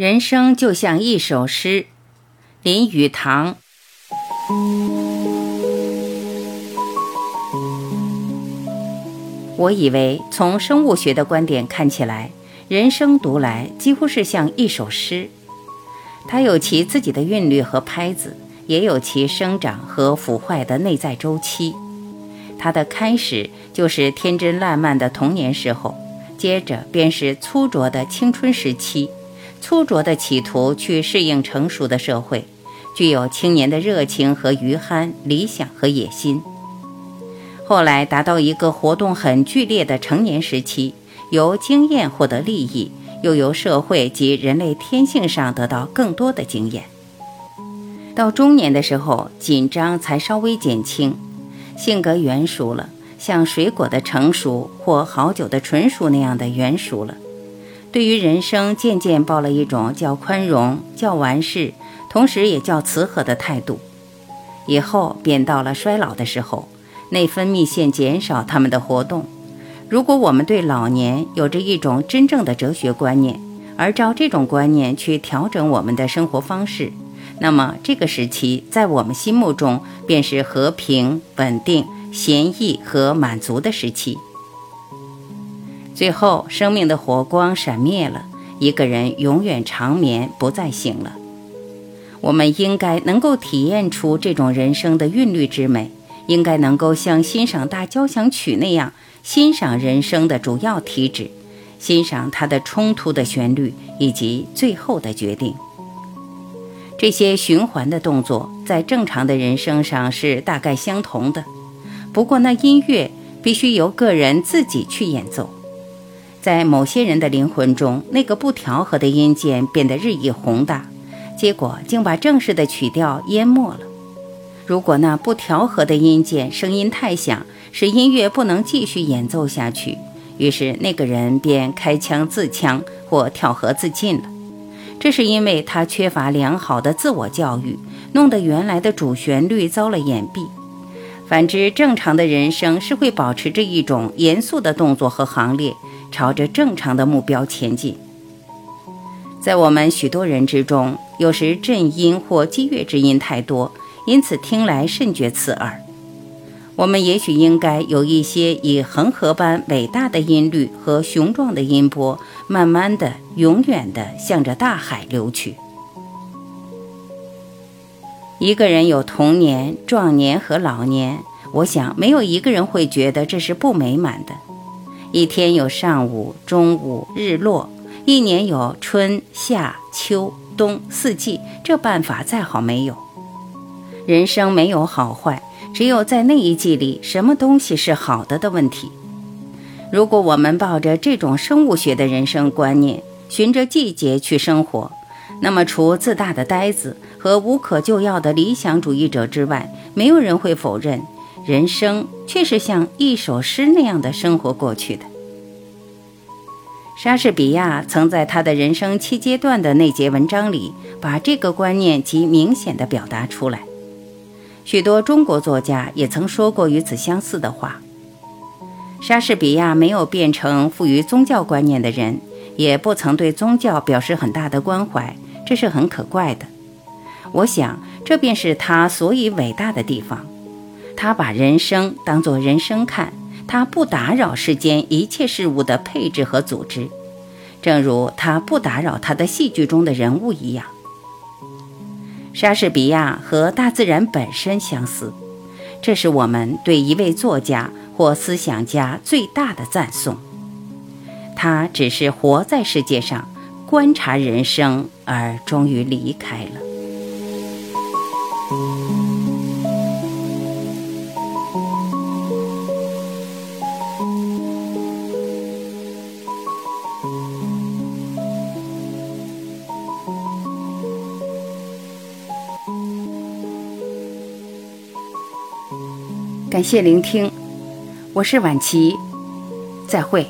人生就像一首诗，林语堂。我以为从生物学的观点看起来，人生读来几乎是像一首诗，它有其自己的韵律和拍子，也有其生长和腐坏的内在周期。它的开始就是天真烂漫的童年时候，接着便是粗拙的青春时期。粗拙的企图去适应成熟的社会，具有青年的热情和余憨、理想和野心。后来达到一个活动很剧烈的成年时期，由经验获得利益，又由社会及人类天性上得到更多的经验。到中年的时候，紧张才稍微减轻，性格圆熟了，像水果的成熟或好酒的纯熟那样的圆熟了。对于人生，渐渐抱了一种较宽容、较完事，同时也较慈和的态度。以后便到了衰老的时候，内分泌腺减少，他们的活动。如果我们对老年有着一种真正的哲学观念，而照这种观念去调整我们的生活方式，那么这个时期在我们心目中便是和平、稳定、闲逸和满足的时期。最后，生命的火光闪灭了，一个人永远长眠，不再醒了。我们应该能够体验出这种人生的韵律之美，应该能够像欣赏大交响曲那样欣赏人生的主要体旨，欣赏它的冲突的旋律以及最后的决定。这些循环的动作在正常的人生上是大概相同的，不过那音乐必须由个人自己去演奏。在某些人的灵魂中，那个不调和的音键变得日益宏大，结果竟把正式的曲调淹没了。如果那不调和的音键声音太响，使音乐不能继续演奏下去，于是那个人便开枪自枪或跳河自尽了。这是因为他缺乏良好的自我教育，弄得原来的主旋律遭了掩蔽。反之，正常的人生是会保持着一种严肃的动作和行列。朝着正常的目标前进。在我们许多人之中，有时震音或激越之音太多，因此听来甚觉刺耳。我们也许应该有一些以恒河般伟大的音律和雄壮的音波，慢慢的、永远的向着大海流去。一个人有童年、壮年和老年，我想没有一个人会觉得这是不美满的。一天有上午、中午、日落；一年有春夏秋冬四季。这办法再好没有。人生没有好坏，只有在那一季里什么东西是好的的问题。如果我们抱着这种生物学的人生观念，循着季节去生活，那么除自大的呆子和无可救药的理想主义者之外，没有人会否认。人生却是像一首诗那样的生活过去的。莎士比亚曾在他的人生七阶段的那节文章里，把这个观念极明显地表达出来。许多中国作家也曾说过与此相似的话。莎士比亚没有变成富于宗教观念的人，也不曾对宗教表示很大的关怀，这是很可怪的。我想，这便是他所以伟大的地方。他把人生当作人生看，他不打扰世间一切事物的配置和组织，正如他不打扰他的戏剧中的人物一样。莎士比亚和大自然本身相似，这是我们对一位作家或思想家最大的赞颂。他只是活在世界上，观察人生，而终于离开了。感谢聆听，我是晚琪，再会。